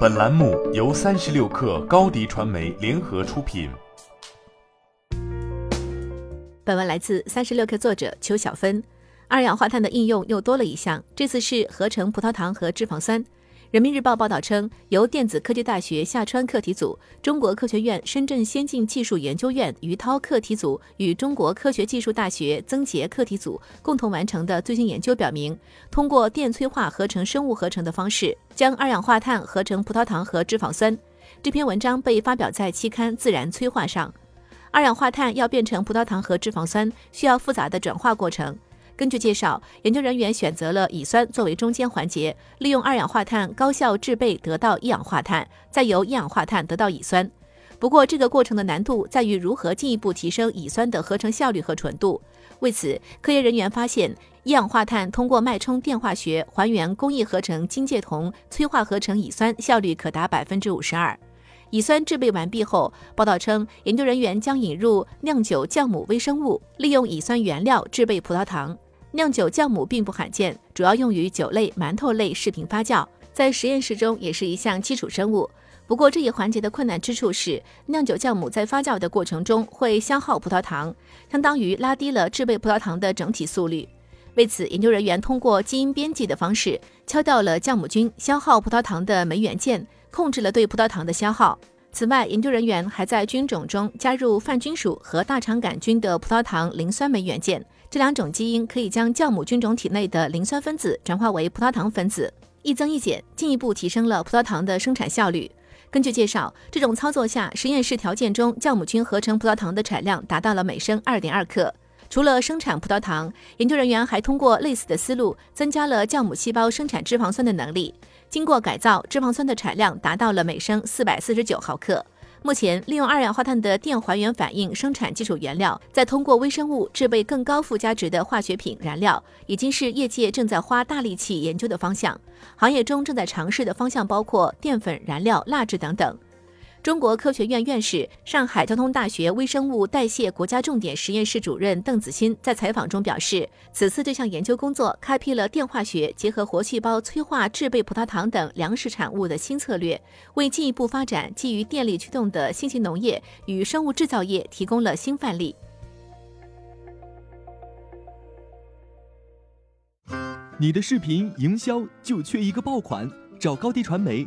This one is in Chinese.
本栏目由三十六氪高低传媒联合出品。本文来自三十六氪作者邱小芬。二氧化碳的应用又多了一项，这次是合成葡萄糖和脂肪酸。人民日报报道称，由电子科技大学下川课题组、中国科学院深圳先进技术研究院于涛课题组与中国科学技术大学曾杰课题组共同完成的最新研究表明，通过电催化合成生物合成的方式，将二氧化碳合成葡萄糖和脂肪酸。这篇文章被发表在期刊《自然催化》上。二氧化碳要变成葡萄糖和脂肪酸，需要复杂的转化过程。根据介绍，研究人员选择了乙酸作为中间环节，利用二氧化碳高效制备得到一氧化碳，再由一氧化碳得到乙酸。不过，这个过程的难度在于如何进一步提升乙酸的合成效率和纯度。为此，科研人员发现，一氧化碳通过脉冲电化学还原工艺合成金介铜，催化合成乙酸效率可达百分之五十二。乙酸制备完毕后，报道称，研究人员将引入酿酒酵母微生物，利用乙酸原料制备葡萄糖。酿酒酵母并不罕见，主要用于酒类、馒头类食品发酵，在实验室中也是一项基础生物。不过这一环节的困难之处是，酿酒酵母在发酵的过程中会消耗葡萄糖，相当于拉低了制备葡萄糖的整体速率。为此，研究人员通过基因编辑的方式敲掉了酵母菌消耗葡萄糖的酶元件，控制了对葡萄糖的消耗。此外，研究人员还在菌种中加入泛菌属和大肠杆菌的葡萄糖磷酸酶元件。这两种基因可以将酵母菌种体内的磷酸分子转化为葡萄糖分子，一增一减，进一步提升了葡萄糖的生产效率。根据介绍，这种操作下，实验室条件中酵母菌合成葡萄糖的产量达到了每升二点二克。除了生产葡萄糖，研究人员还通过类似的思路，增加了酵母细胞生产脂肪酸的能力。经过改造，脂肪酸的产量达到了每升四百四十九毫克。目前，利用二氧化碳的电还原反应生产基础原料，再通过微生物制备更高附加值的化学品燃料，已经是业界正在花大力气研究的方向。行业中正在尝试的方向包括淀粉燃料、蜡质等等。中国科学院院士、上海交通大学微生物代谢国家重点实验室主任邓子欣在采访中表示，此次这项研究工作开辟了电化学结合活细胞催化制备葡萄糖等粮食产物的新策略，为进一步发展基于电力驱动的新型农业与生物制造业提供了新范例。你的视频营销就缺一个爆款，找高低传媒。